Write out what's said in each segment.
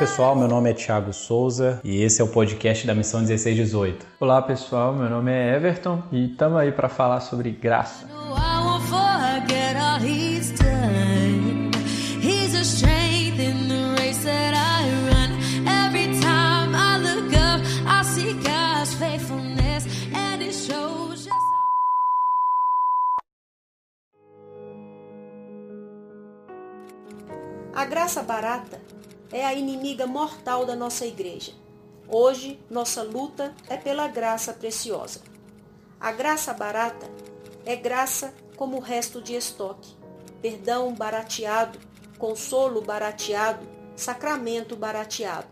Olá pessoal, meu nome é Thiago Souza e esse é o podcast da Missão 1618. Olá pessoal, meu nome é Everton e estamos aí para falar sobre graça. A graça barata é a inimiga mortal da nossa igreja. Hoje, nossa luta é pela graça preciosa. A graça barata é graça como o resto de estoque, perdão barateado, consolo barateado, sacramento barateado.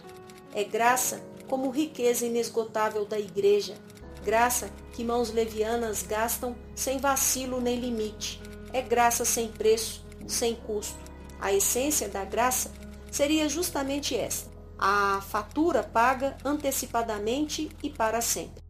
É graça como riqueza inesgotável da igreja, graça que mãos levianas gastam sem vacilo nem limite. É graça sem preço, sem custo. A essência da graça seria justamente esta: a fatura paga antecipadamente e para sempre.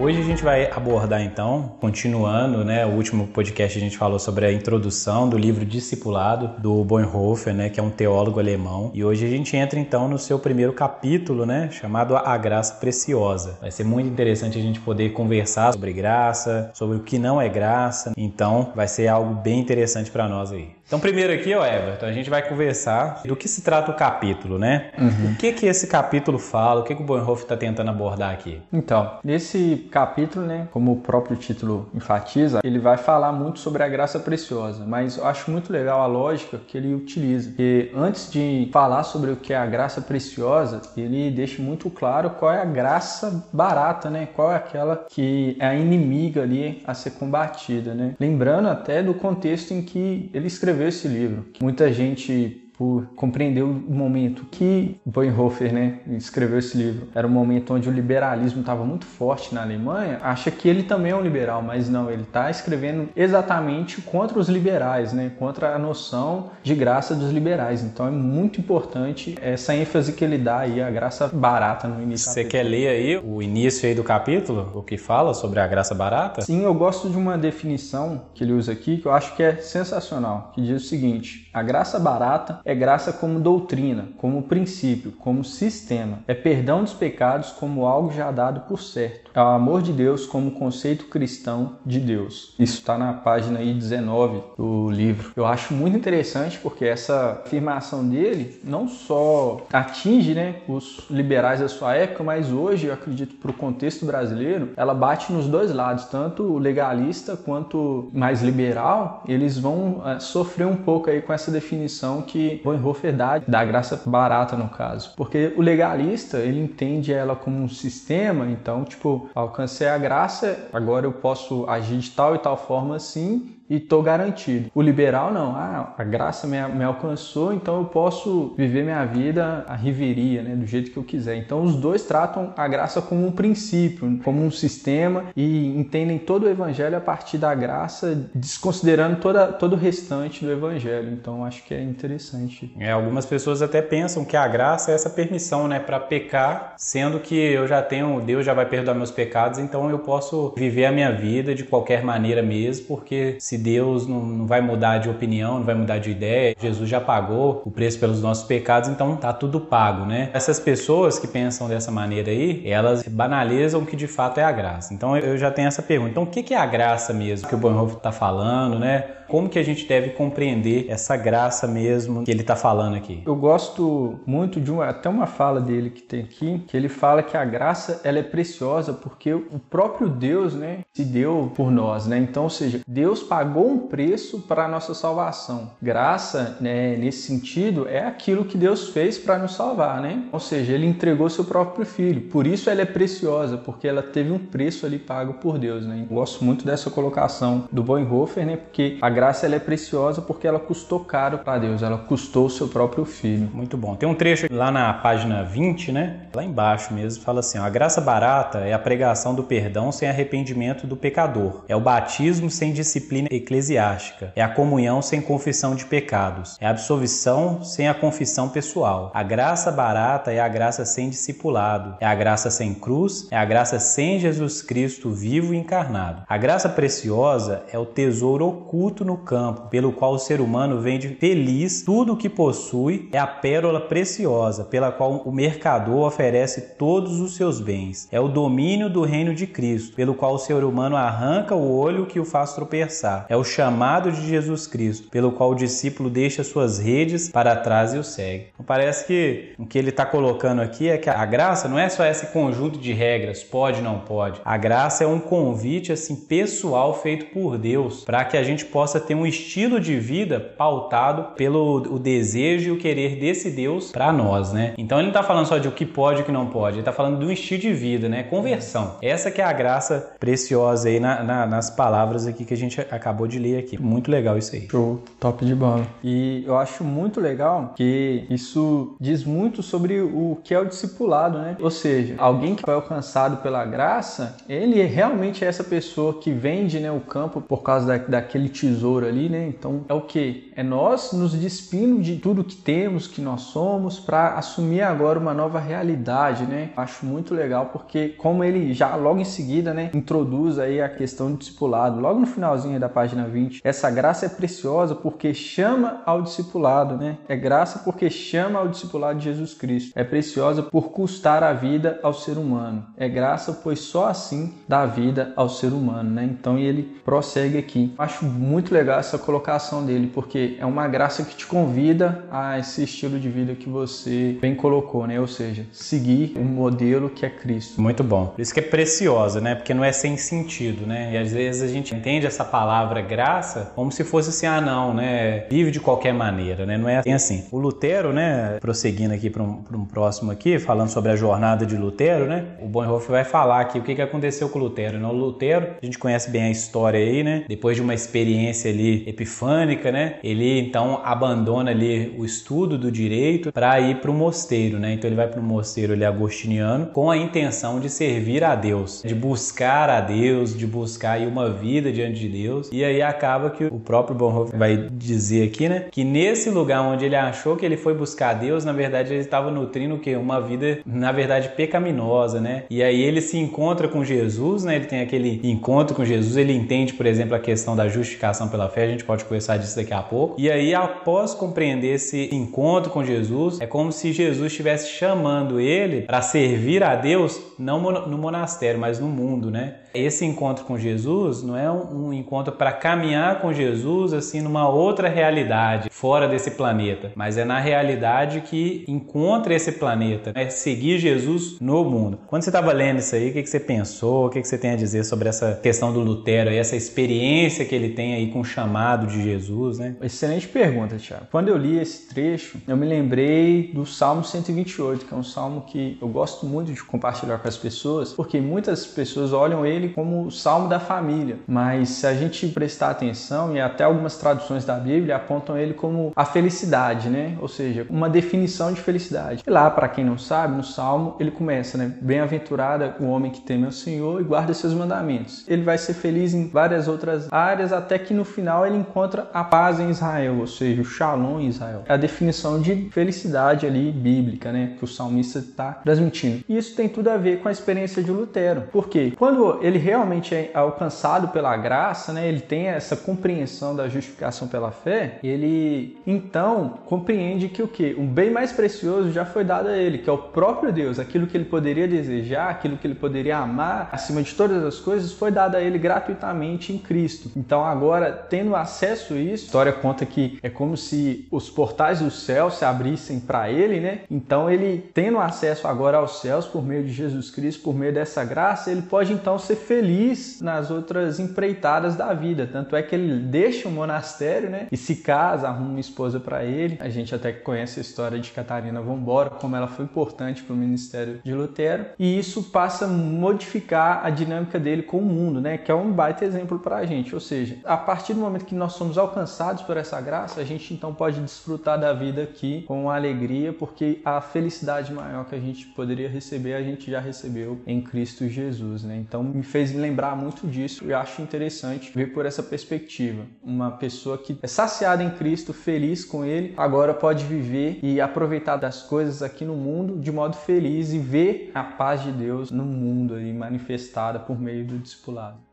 Hoje a gente vai abordar então, continuando, né, o último podcast a gente falou sobre a introdução do livro Discipulado do Bonhoeffer, né, que é um teólogo alemão, e hoje a gente entra então no seu primeiro capítulo, né, chamado A Graça Preciosa. Vai ser muito interessante a gente poder conversar sobre graça, sobre o que não é graça. Então, vai ser algo bem interessante para nós aí. Então, primeiro aqui, ó, Everton, a gente vai conversar do que se trata o capítulo, né? Uhum. O que que esse capítulo fala? O que que o Bonhoeffer está tentando abordar aqui? Então, nesse capítulo, né, como o próprio título enfatiza, ele vai falar muito sobre a graça preciosa, mas eu acho muito legal a lógica que ele utiliza. Porque antes de falar sobre o que é a graça preciosa, ele deixa muito claro qual é a graça barata, né? Qual é aquela que é a inimiga ali a ser combatida, né? Lembrando até do contexto em que ele escreveu esse livro. Muita gente por compreender o momento que Bonhoeffer né, escreveu esse livro. Era um momento onde o liberalismo estava muito forte na Alemanha. Acha que ele também é um liberal, mas não, ele está escrevendo exatamente contra os liberais, né, contra a noção de graça dos liberais. Então é muito importante essa ênfase que ele dá aí, a graça barata no início. Você quer ler aí o início aí do capítulo, o que fala sobre a graça barata? Sim, eu gosto de uma definição que ele usa aqui que eu acho que é sensacional, que diz o seguinte: a graça barata é graça como doutrina, como princípio, como sistema. É perdão dos pecados como algo já dado por certo. O amor de Deus como conceito cristão de Deus. Isso está na página aí 19 do livro. Eu acho muito interessante porque essa afirmação dele não só atinge né, os liberais da sua época, mas hoje, eu acredito, para o contexto brasileiro, ela bate nos dois lados, tanto o legalista quanto mais liberal, eles vão é, sofrer um pouco aí com essa definição que Bonhoeffer dá da graça barata no caso. Porque o legalista, ele entende ela como um sistema, então, tipo, alcancei a graça, agora eu posso agir de tal e tal forma assim, e tô garantido. O liberal não, ah, a graça me, me, alcançou, então eu posso viver minha vida a riveria, né, do jeito que eu quiser. Então os dois tratam a graça como um princípio, como um sistema e entendem todo o evangelho a partir da graça, desconsiderando toda, todo o restante do evangelho. Então acho que é interessante. É, algumas pessoas até pensam que a graça é essa permissão, né, para pecar, sendo que eu já tenho, Deus já vai perdoar meus pecados, então eu posso viver a minha vida de qualquer maneira mesmo, porque se Deus não, não, vai mudar de opinião, não vai mudar de ideia. Jesus já pagou o preço pelos nossos pecados, então tá tudo pago, né? Essas pessoas que pensam dessa maneira aí, elas banalizam o que de fato é a graça. Então eu já tenho essa pergunta. Então o que é a graça mesmo que o Bonhoeffer está falando, né? Como que a gente deve compreender essa graça mesmo que ele está falando aqui? Eu gosto muito de uma, até uma fala dele que tem aqui, que ele fala que a graça ela é preciosa porque o próprio Deus, né, se deu por nós, né? Então, ou seja, Deus pagou um preço para a nossa salvação. Graça, né, nesse sentido, é aquilo que Deus fez para nos salvar, né? Ou seja, ele entregou seu próprio filho. Por isso ela é preciosa, porque ela teve um preço ali pago por Deus, né? Eu gosto muito dessa colocação do Bonhoeffer, né? Porque a graça ela é preciosa porque ela custou caro para Deus, ela custou o seu próprio filho. Muito bom. Tem um trecho lá na página 20, né? Lá embaixo mesmo, fala assim: ó, a graça barata é a pregação do perdão sem arrependimento do pecador, é o batismo sem disciplina eclesiástica, é a comunhão sem confissão de pecados, é a absolvição sem a confissão pessoal. A graça barata é a graça sem discipulado, é a graça sem cruz, é a graça sem Jesus Cristo vivo e encarnado. A graça preciosa é o tesouro oculto no campo, pelo qual o ser humano vende feliz tudo o que possui, é a pérola preciosa, pela qual o mercador oferece todos os seus bens. É o domínio do reino de Cristo, pelo qual o ser humano arranca o olho que o faz tropeçar. É o chamado de Jesus Cristo, pelo qual o discípulo deixa suas redes para trás e o segue. Então, parece que o que ele está colocando aqui é que a graça não é só esse conjunto de regras, pode, não pode. A graça é um convite assim pessoal feito por Deus para que a gente possa ter um estilo de vida pautado pelo o desejo e o querer desse Deus para nós, né? Então ele não está falando só de o que pode e o que não pode, ele está falando do estilo de vida, né? Conversão. Essa que é a graça preciosa aí na, na, nas palavras aqui que a gente acabou de ler aqui. Muito legal isso aí. Show, top de bola. E eu acho muito legal que isso diz muito sobre o que é o discipulado, né? Ou seja, alguém que foi alcançado pela graça, ele realmente é essa pessoa que vende né, o campo por causa da, daquele tesouro ali, né? Então é o que? É nós nos despindo de tudo que temos, que nós somos, para assumir agora uma nova realidade, né? Acho muito legal porque como ele já logo em seguida, né, introduz aí a questão do discipulado, logo no finalzinho da página 20, essa graça é preciosa porque chama ao discipulado, né? É graça porque chama ao discipulado de Jesus Cristo. É preciosa por custar a vida ao ser humano. É graça pois só assim dá vida ao ser humano, né? Então ele prossegue aqui. Acho muito legal essa colocação dele porque é uma graça que te convida a esse estilo de vida que você bem colocou, né? Ou seja, seguir um modelo que é Cristo. Muito bom. Por isso que é preciosa, né? Porque não é sem sentido, né? E às vezes a gente entende essa palavra graça como se fosse assim, ah, não, né? Vive de qualquer maneira, né? Não é assim. O Lutero, né? Prosseguindo aqui para um, um, próximo aqui, falando sobre a jornada de Lutero, né? O Bonhoeffer vai falar aqui o que, que aconteceu com o Lutero. Né? O Lutero, a gente conhece bem a história aí, né? Depois de uma experiência ali epifânica, né? Ele então abandona ali o estudo do direito para ir para o mosteiro, né? Então ele vai para o mosteiro ali agostiniano com a intenção de servir a Deus, de buscar a Deus, de buscar aí uma vida diante de Deus. E aí acaba que o próprio Bonhoeffer vai dizer aqui, né? Que nesse lugar onde ele achou que ele foi buscar Deus, na verdade ele estava nutrindo o quê? Uma vida, na verdade, pecaminosa, né? E aí ele se encontra com Jesus, né? Ele tem aquele encontro com Jesus, ele entende, por exemplo, a questão da justificação pela fé, a gente pode conversar disso daqui a pouco. E aí, após compreender esse encontro com Jesus, é como se Jesus estivesse chamando ele para servir a Deus, não no monastério, mas no mundo, né? Esse encontro com Jesus não é um encontro para caminhar com Jesus assim numa outra realidade, fora desse planeta, mas é na realidade que encontra esse planeta, é seguir Jesus no mundo. Quando você estava lendo isso aí, o que, que você pensou? O que, que você tem a dizer sobre essa questão do Lutero e essa experiência que ele tem aí com o chamado de Jesus, né? Excelente pergunta, Tiago. Quando eu li esse trecho, eu me lembrei do Salmo 128, que é um salmo que eu gosto muito de compartilhar com as pessoas, porque muitas pessoas olham ele como o salmo da família, mas se a gente prestar atenção e até algumas traduções da Bíblia apontam ele como a felicidade, né? Ou seja, uma definição de felicidade. E lá, para quem não sabe, no salmo ele começa, né? Bem-aventurada o homem que teme ao Senhor e guarda seus mandamentos. Ele vai ser feliz em várias outras áreas até que no final ele encontra a paz em Israel, ou seja, o shalom em Israel. É a definição de felicidade ali bíblica, né? Que o salmista está transmitindo. E isso tem tudo a ver com a experiência de Lutero. Por quê? Quando ele realmente é alcançado pela graça, né? Ele tem essa compreensão da justificação pela fé. Ele então compreende que o que o bem mais precioso já foi dado a ele, que é o próprio Deus, aquilo que ele poderia desejar, aquilo que ele poderia amar, acima de todas as coisas, foi dado a ele gratuitamente em Cristo. Então agora tendo acesso a isso, a história conta que é como se os portais do céu se abrissem para ele, né? Então ele tendo acesso agora aos céus por meio de Jesus Cristo, por meio dessa graça, ele pode então ser feliz nas outras empreitadas da vida. Tanto é que ele deixa o monastério, né? E se casa, arruma uma esposa para ele. A gente até conhece a história de Catarina Vambora, como ela foi importante para o ministério de Lutero. E isso passa a modificar a dinâmica dele com o mundo, né? Que é um baita exemplo para a gente. Ou seja, a partir partir do momento que nós somos alcançados por essa graça, a gente então pode desfrutar da vida aqui com alegria, porque a felicidade maior que a gente poderia receber, a gente já recebeu em Cristo Jesus, né? Então me fez lembrar muito disso e acho interessante ver por essa perspectiva. Uma pessoa que é saciada em Cristo, feliz com Ele, agora pode viver e aproveitar das coisas aqui no mundo de modo feliz e ver a paz de Deus no mundo aí manifestada por meio do discipulado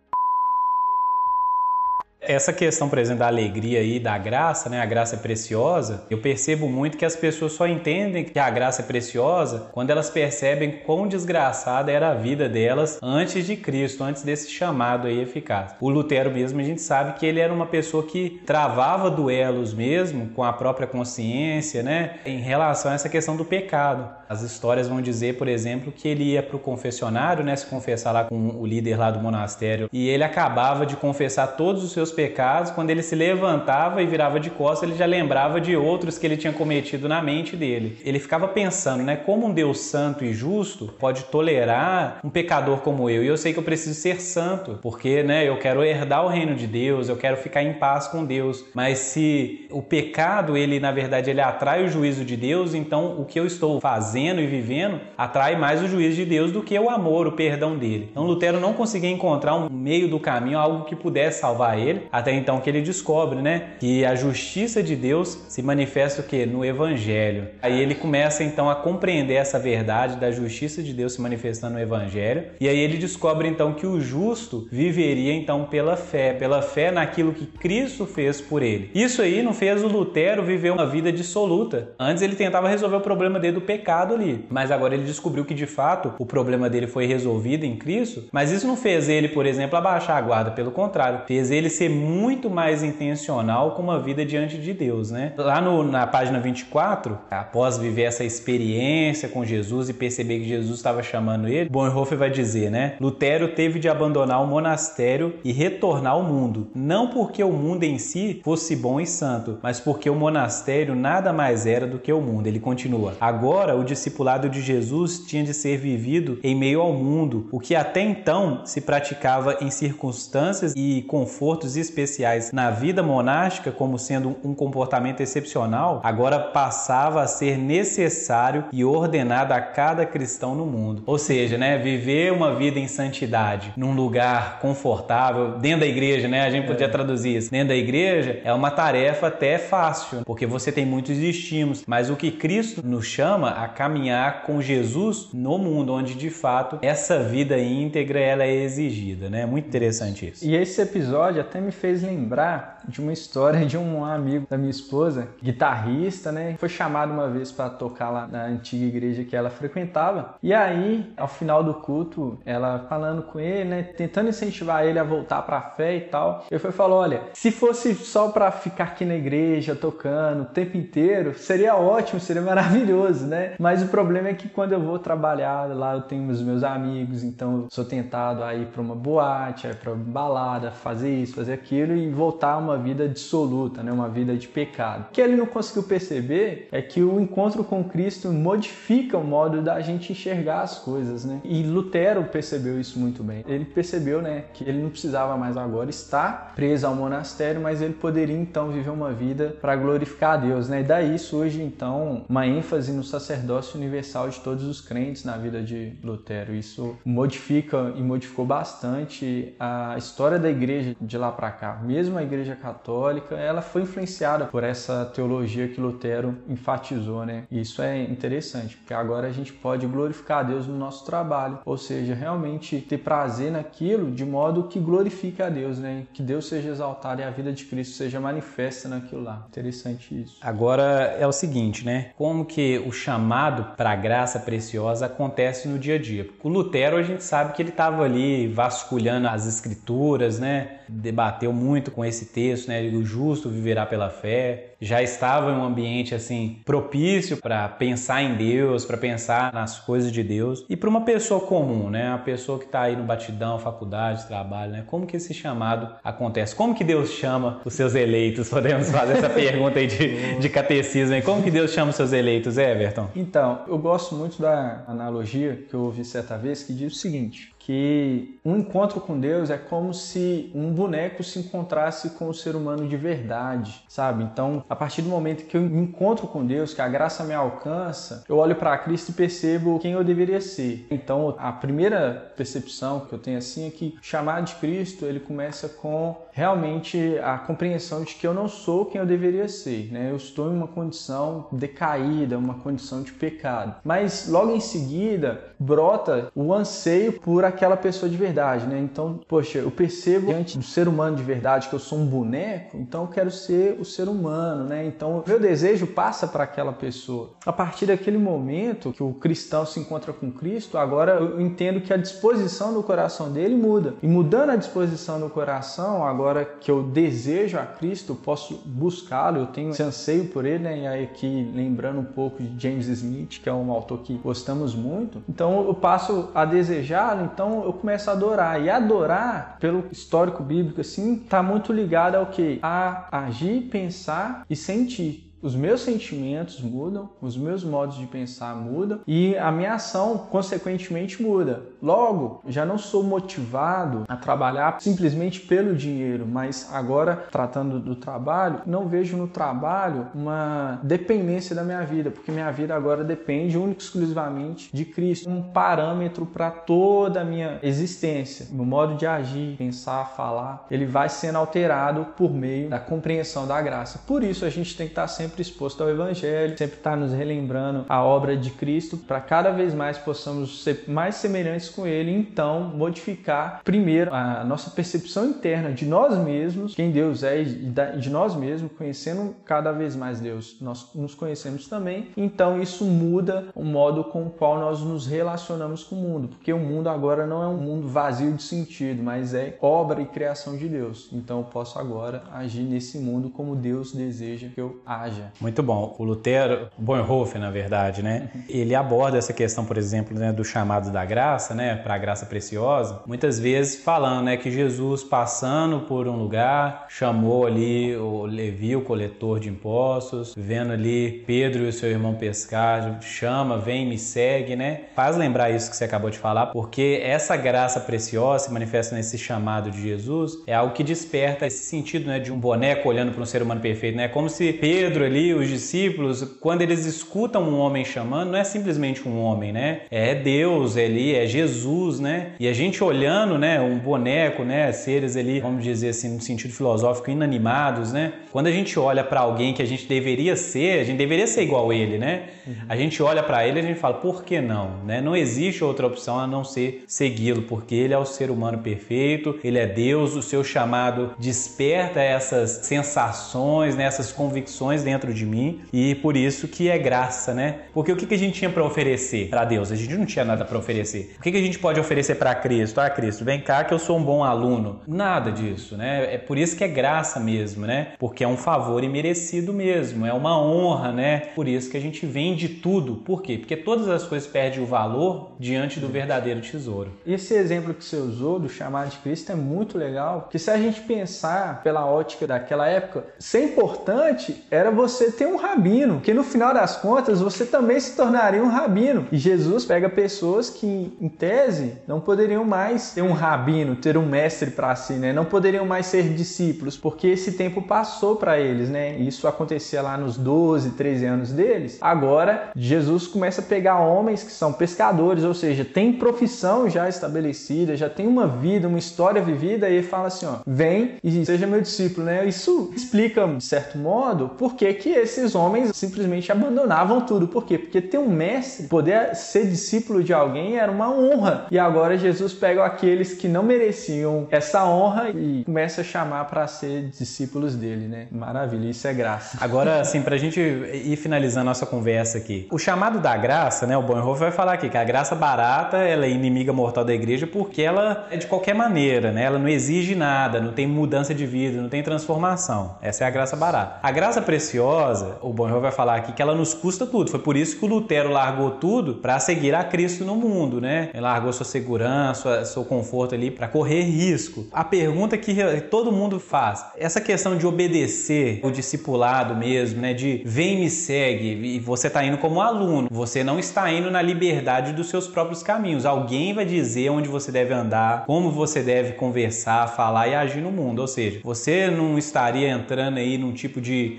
essa questão, por exemplo, da alegria e da graça, né? A graça é preciosa. Eu percebo muito que as pessoas só entendem que a graça é preciosa quando elas percebem quão desgraçada era a vida delas antes de Cristo, antes desse chamado aí eficaz. O Lutero mesmo, a gente sabe que ele era uma pessoa que travava duelos mesmo com a própria consciência, né? Em relação a essa questão do pecado. As histórias vão dizer, por exemplo, que ele ia para o confessionário, né? Se confessar lá com o líder lá do monastério e ele acabava de confessar todos os seus pecados, quando ele se levantava e virava de costas, ele já lembrava de outros que ele tinha cometido na mente dele. Ele ficava pensando, né, como um Deus santo e justo pode tolerar um pecador como eu? E eu sei que eu preciso ser santo, porque, né, eu quero herdar o reino de Deus, eu quero ficar em paz com Deus. Mas se o pecado, ele na verdade ele atrai o juízo de Deus, então o que eu estou fazendo e vivendo atrai mais o juízo de Deus do que o amor, o perdão dele. Então Lutero não conseguia encontrar um meio do caminho, algo que pudesse salvar ele, até então que ele descobre, né, que a justiça de Deus se manifesta o que no evangelho. Aí ele começa então a compreender essa verdade da justiça de Deus se manifestando no evangelho, e aí ele descobre então que o justo viveria então pela fé, pela fé naquilo que Cristo fez por ele. Isso aí não fez o Lutero viver uma vida dissoluta. Antes ele tentava resolver o problema dele do pecado ali, mas agora ele descobriu que de fato o problema dele foi resolvido em Cristo, mas isso não fez ele, por exemplo, abaixar a guarda, pelo contrário, fez ele ser muito mais intencional com uma vida diante de Deus, né? Lá no, na página 24, após viver essa experiência com Jesus e perceber que Jesus estava chamando ele, Bonhoeffer vai dizer, né? Lutero teve de abandonar o monastério e retornar ao mundo, não porque o mundo em si fosse bom e santo, mas porque o monastério nada mais era do que o mundo. Ele continua: Agora o discipulado de Jesus tinha de ser vivido em meio ao mundo, o que até então se praticava em circunstâncias e confortos especiais na vida monástica como sendo um comportamento excepcional, agora passava a ser necessário e ordenado a cada cristão no mundo. Ou seja, né, viver uma vida em santidade num lugar confortável, dentro da igreja, né? A gente podia é. traduzir isso. Dentro da igreja é uma tarefa até fácil, porque você tem muitos estímulos, mas o que Cristo nos chama a caminhar com Jesus no mundo onde de fato essa vida íntegra ela é exigida, né? Muito interessante isso. E esse episódio até me fez lembrar de uma história de um amigo da minha esposa, guitarrista, né? Foi chamado uma vez para tocar lá na antiga igreja que ela frequentava. E aí, ao final do culto, ela falando com ele, né, tentando incentivar ele a voltar para a fé e tal. Eu fui falou: "Olha, se fosse só para ficar aqui na igreja tocando o tempo inteiro, seria ótimo, seria maravilhoso, né? Mas o problema é que quando eu vou trabalhar lá, eu tenho os meus amigos, então eu sou tentado a ir para uma boate, a ir para balada, fazer isso, fazer aquilo e voltar a uma vida dissoluta, né? uma vida de pecado. O que ele não conseguiu perceber é que o encontro com Cristo modifica o modo da gente enxergar as coisas. Né? E Lutero percebeu isso muito bem. Ele percebeu né, que ele não precisava mais agora estar preso ao monastério, mas ele poderia então viver uma vida para glorificar a Deus. Né? E daí surge então uma ênfase no sacerdócio universal de todos os crentes na vida de Lutero. Isso modifica e modificou bastante a história da igreja de lá para cá. Mesmo a igreja católica, ela foi influenciada por essa teologia que Lutero enfatizou, né? E isso é interessante, porque agora a gente pode glorificar a Deus no nosso trabalho, ou seja, realmente ter prazer naquilo de modo que glorifique a Deus, né? Que Deus seja exaltado e a vida de Cristo seja manifesta naquilo lá. Interessante isso. Agora é o seguinte, né? Como que o chamado para a graça preciosa acontece no dia a dia? O Lutero a gente sabe que ele estava ali vasculhando as escrituras, né? Debateu muito com esse texto, né? O justo viverá pela fé. Já estava em um ambiente assim propício para pensar em Deus, para pensar nas coisas de Deus. E para uma pessoa comum, né? Uma pessoa que está aí no batidão, faculdade, trabalho, né? Como que esse chamado acontece? Como que Deus chama os seus eleitos? Podemos fazer essa pergunta aí de, de catecismo. Hein? Como que Deus chama os seus eleitos, Everton? Então, eu gosto muito da analogia que eu ouvi certa vez que diz o seguinte: que um encontro com Deus é como se um boneco se encontrasse com o ser humano de verdade, sabe? Então, a partir do momento que eu me encontro com Deus, que a graça me alcança, eu olho para Cristo e percebo quem eu deveria ser. Então, a primeira percepção que eu tenho assim é que chamar de Cristo, ele começa com realmente a compreensão de que eu não sou quem eu deveria ser, né? Eu estou em uma condição decaída, uma condição de pecado. Mas logo em seguida brota o anseio por aquela pessoa de verdade, né? Então, poxa, eu percebo diante do ser humano de verdade que eu sou um boneco, então eu quero ser o ser humano, né? Então, meu desejo passa para aquela pessoa. A partir daquele momento que o cristão se encontra com Cristo, agora eu entendo que a disposição do coração dele muda. E mudando a disposição do coração, agora que eu desejo a Cristo, posso buscá-lo, eu tenho esse anseio por ele, né? E aí aqui lembrando um pouco de James Smith, que é um autor que gostamos muito. Então eu passo a desejá-lo, então eu começo a adorar. E adorar, pelo histórico bíblico assim, está muito ligado ao que? A agir, pensar e sentir os meus sentimentos mudam, os meus modos de pensar mudam e a minha ação, consequentemente, muda. Logo, já não sou motivado a trabalhar simplesmente pelo dinheiro, mas agora, tratando do trabalho, não vejo no trabalho uma dependência da minha vida, porque minha vida agora depende única e exclusivamente de Cristo, um parâmetro para toda a minha existência. Meu modo de agir, pensar, falar, ele vai sendo alterado por meio da compreensão da graça. Por isso, a gente tem que estar sempre sempre exposto ao Evangelho, sempre estar tá nos relembrando a obra de Cristo, para cada vez mais possamos ser mais semelhantes com Ele, então modificar primeiro a nossa percepção interna de nós mesmos, quem Deus é e de nós mesmos, conhecendo cada vez mais Deus, nós nos conhecemos também, então isso muda o modo com o qual nós nos relacionamos com o mundo, porque o mundo agora não é um mundo vazio de sentido, mas é obra e criação de Deus. Então eu posso agora agir nesse mundo como Deus deseja que eu haja muito bom. O Lutero, Bonhoeffer, na verdade, né? Ele aborda essa questão, por exemplo, né, do chamado da graça, né, para a graça preciosa, muitas vezes falando, né, que Jesus passando por um lugar chamou ali o Levi, o coletor de impostos, vendo ali Pedro e o seu irmão pescar, chama, vem, me segue, né? Faz lembrar isso que você acabou de falar, porque essa graça preciosa se manifesta nesse chamado de Jesus, é algo que desperta esse sentido, né, de um boneco olhando para um ser humano perfeito, né? Como se Pedro ali, os discípulos, quando eles escutam um homem chamando, não é simplesmente um homem, né? É Deus ali, é Jesus, né? E a gente olhando, né, um boneco, né, seres ali, vamos dizer assim, no sentido filosófico, inanimados, né? Quando a gente olha para alguém que a gente deveria ser, a gente deveria ser igual a ele, né? Uhum. A gente olha para ele e a gente fala, por que não? Né? Não existe outra opção a não ser segui-lo, porque ele é o ser humano perfeito, ele é Deus, o seu chamado desperta essas sensações, né, essas convicções dentro dentro de mim e por isso que é graça, né? Porque o que, que a gente tinha para oferecer para Deus? A gente não tinha nada para oferecer. O que, que a gente pode oferecer para Cristo? Ah, Cristo, vem cá que eu sou um bom aluno. Nada disso, né? É por isso que é graça mesmo, né? Porque é um favor imerecido mesmo, é uma honra, né? Por isso que a gente vende tudo. Por quê? Porque todas as coisas perdem o valor diante do verdadeiro tesouro. Esse exemplo que você usou do chamado de Cristo é muito legal, porque se a gente pensar pela ótica daquela época, ser importante era você você ter um rabino, que no final das contas você também se tornaria um rabino. E Jesus pega pessoas que, em tese, não poderiam mais ter um rabino, ter um mestre para si, né? Não poderiam mais ser discípulos, porque esse tempo passou para eles, né? Isso acontecia lá nos 12, 13 anos deles. Agora, Jesus começa a pegar homens que são pescadores, ou seja, tem profissão já estabelecida, já tem uma vida, uma história vivida, e fala assim: ó, vem e seja meu discípulo, né? Isso explica, de certo modo, por que que esses homens simplesmente abandonavam tudo. Por quê? Porque ter um mestre, poder ser discípulo de alguém era uma honra. E agora Jesus pega aqueles que não mereciam essa honra e começa a chamar para ser discípulos dele, né? Maravilha, isso é graça. Agora, assim, para a gente ir finalizando nossa conversa aqui, o chamado da graça, né? O Bonhoeffer vai falar aqui que a graça barata ela é inimiga mortal da igreja porque ela é de qualquer maneira, né? Ela não exige nada, não tem mudança de vida, não tem transformação. Essa é a graça barata. A graça preciosa o Bonhoeffer vai falar aqui que ela nos custa tudo. Foi por isso que o Lutero largou tudo para seguir a Cristo no mundo, né? Ele largou sua segurança, seu conforto ali para correr risco. A pergunta que todo mundo faz, essa questão de obedecer o discipulado mesmo, né? De vem me segue e você está indo como aluno, você não está indo na liberdade dos seus próprios caminhos. Alguém vai dizer onde você deve andar, como você deve conversar, falar e agir no mundo. Ou seja, você não estaria entrando aí num tipo de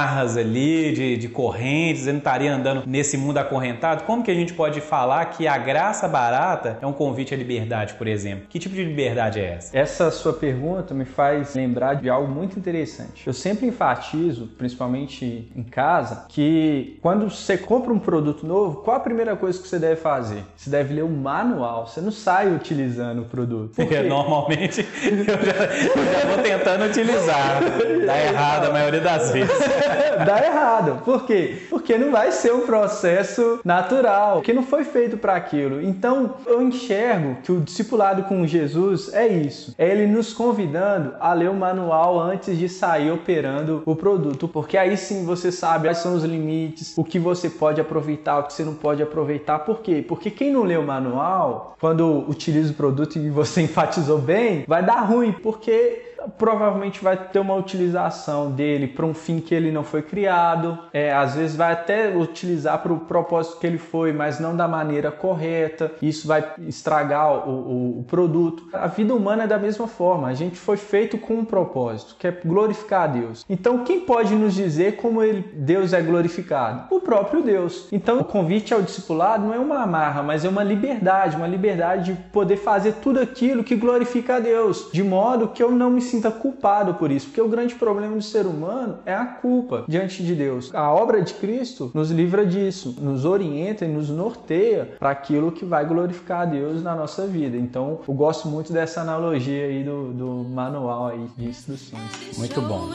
amarras ali, de, de correntes, você não estaria andando nesse mundo acorrentado. Como que a gente pode falar que a graça barata é um convite à liberdade, por exemplo? Que tipo de liberdade é essa? Essa sua pergunta me faz lembrar de algo muito interessante. Eu sempre enfatizo, principalmente em casa, que quando você compra um produto novo, qual a primeira coisa que você deve fazer? Você deve ler o manual. Você não sai utilizando o produto. Porque normalmente eu já, eu já vou tentando utilizar. Dá errado a maioria das vezes. Dá errado. Por quê? Porque não vai ser um processo natural, que não foi feito para aquilo. Então, eu enxergo que o discipulado com Jesus é isso. É ele nos convidando a ler o manual antes de sair operando o produto, porque aí sim você sabe quais são os limites, o que você pode aproveitar, o que você não pode aproveitar. Por quê? Porque quem não lê o manual, quando utiliza o produto e você enfatizou bem, vai dar ruim, porque provavelmente vai ter uma utilização dele para um fim que ele não foi criado, é, às vezes vai até utilizar para o propósito que ele foi, mas não da maneira correta, isso vai estragar o, o, o, produto. A vida humana é da mesma forma, a gente foi feito com um propósito, que é glorificar a Deus. Então, quem pode nos dizer como ele, Deus é glorificado? O próprio Deus. Então, o convite ao discipulado não é uma amarra, mas é uma liberdade, uma liberdade de poder fazer tudo aquilo que glorifica a Deus, de modo que eu não me sinta culpado por isso, porque o grande problema do ser humano é a culpa diante de Deus. A obra de Cristo nos livra disso, nos orienta e nos norteia para aquilo que vai glorificar a Deus na nossa vida. Então, eu gosto muito dessa analogia aí do, do manual aí de instruções. Muito bom.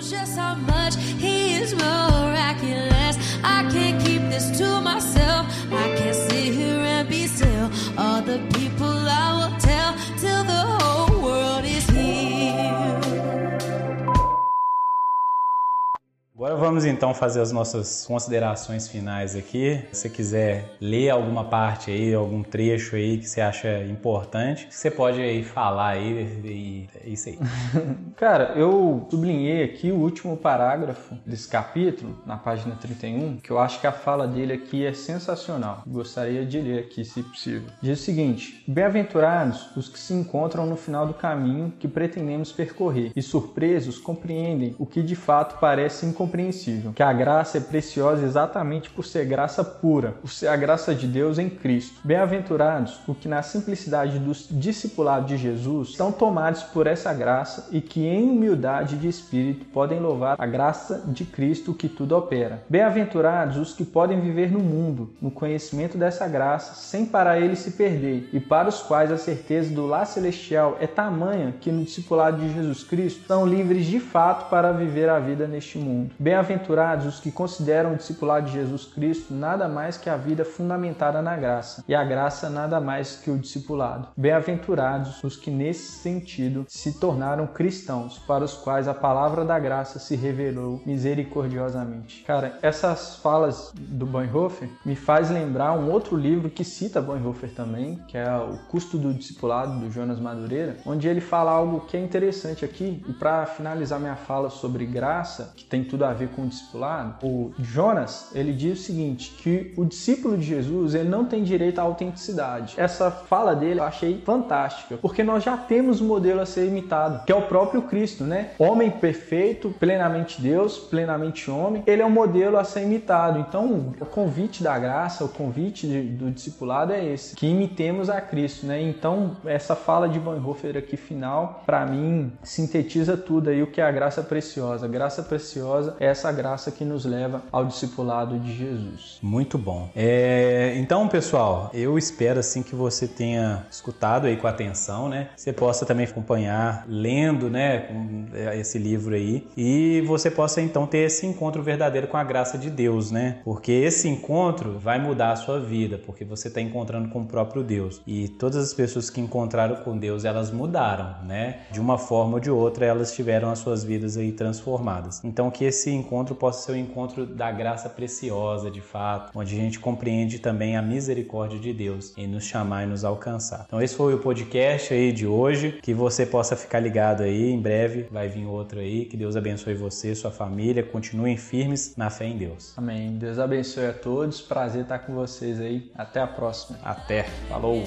Vamos então fazer as nossas considerações finais aqui. Se você quiser ler alguma parte aí, algum trecho aí que você acha importante, você pode aí falar aí e é isso aí. Cara, eu sublinhei aqui o último parágrafo desse capítulo, na página 31, que eu acho que a fala dele aqui é sensacional. Gostaria de ler aqui, se possível. Diz o seguinte: Bem-aventurados os que se encontram no final do caminho que pretendemos percorrer, e surpresos compreendem o que de fato parece incompreensível que a graça é preciosa exatamente por ser graça pura, por ser a graça de Deus em Cristo. Bem-aventurados os que na simplicidade do discipulado de Jesus estão tomados por essa graça e que em humildade de espírito podem louvar a graça de Cristo que tudo opera. Bem-aventurados os que podem viver no mundo, no conhecimento dessa graça, sem para ele se perder, e para os quais a certeza do lar celestial é tamanha que no discipulado de Jesus Cristo são livres de fato para viver a vida neste mundo. Bem-aventurados os que consideram o discipulado de Jesus Cristo nada mais que a vida fundamentada na graça, e a graça nada mais que o discipulado. Bem-aventurados os que, nesse sentido, se tornaram cristãos, para os quais a palavra da graça se revelou misericordiosamente. Cara, essas falas do Bonhoeffer me faz lembrar um outro livro que cita Bonhoeffer também, que é O Custo do Discipulado, do Jonas Madureira, onde ele fala algo que é interessante aqui, e para finalizar minha fala sobre graça, que tem tudo a ver com o discipulado, o Jonas, ele diz o seguinte, que o discípulo de Jesus, ele não tem direito à autenticidade. Essa fala dele eu achei fantástica, porque nós já temos um modelo a ser imitado, que é o próprio Cristo, né? Homem perfeito, plenamente Deus, plenamente homem, ele é um modelo a ser imitado. Então, o convite da graça, o convite de, do discipulado é esse, que imitemos a Cristo, né? Então, essa fala de Bonhoeffer aqui final, para mim, sintetiza tudo aí o que é a graça preciosa. A graça preciosa é essa graça que nos leva ao discipulado de Jesus. Muito bom. É, então, pessoal, eu espero assim que você tenha escutado aí com atenção, né? Você possa também acompanhar lendo, né, é, esse livro aí e você possa então ter esse encontro verdadeiro com a graça de Deus, né? Porque esse encontro vai mudar a sua vida, porque você está encontrando com o próprio Deus. E todas as pessoas que encontraram com Deus, elas mudaram, né? De uma forma ou de outra, elas tiveram as suas vidas aí transformadas. Então que esse encontro encontro possa ser o um encontro da graça preciosa, de fato, onde a gente compreende também a misericórdia de Deus em nos chamar e nos alcançar. Então esse foi o podcast aí de hoje, que você possa ficar ligado aí, em breve vai vir outro aí, que Deus abençoe você, sua família, continuem firmes na fé em Deus. Amém. Deus abençoe a todos, prazer estar com vocês aí, até a próxima. Até, falou!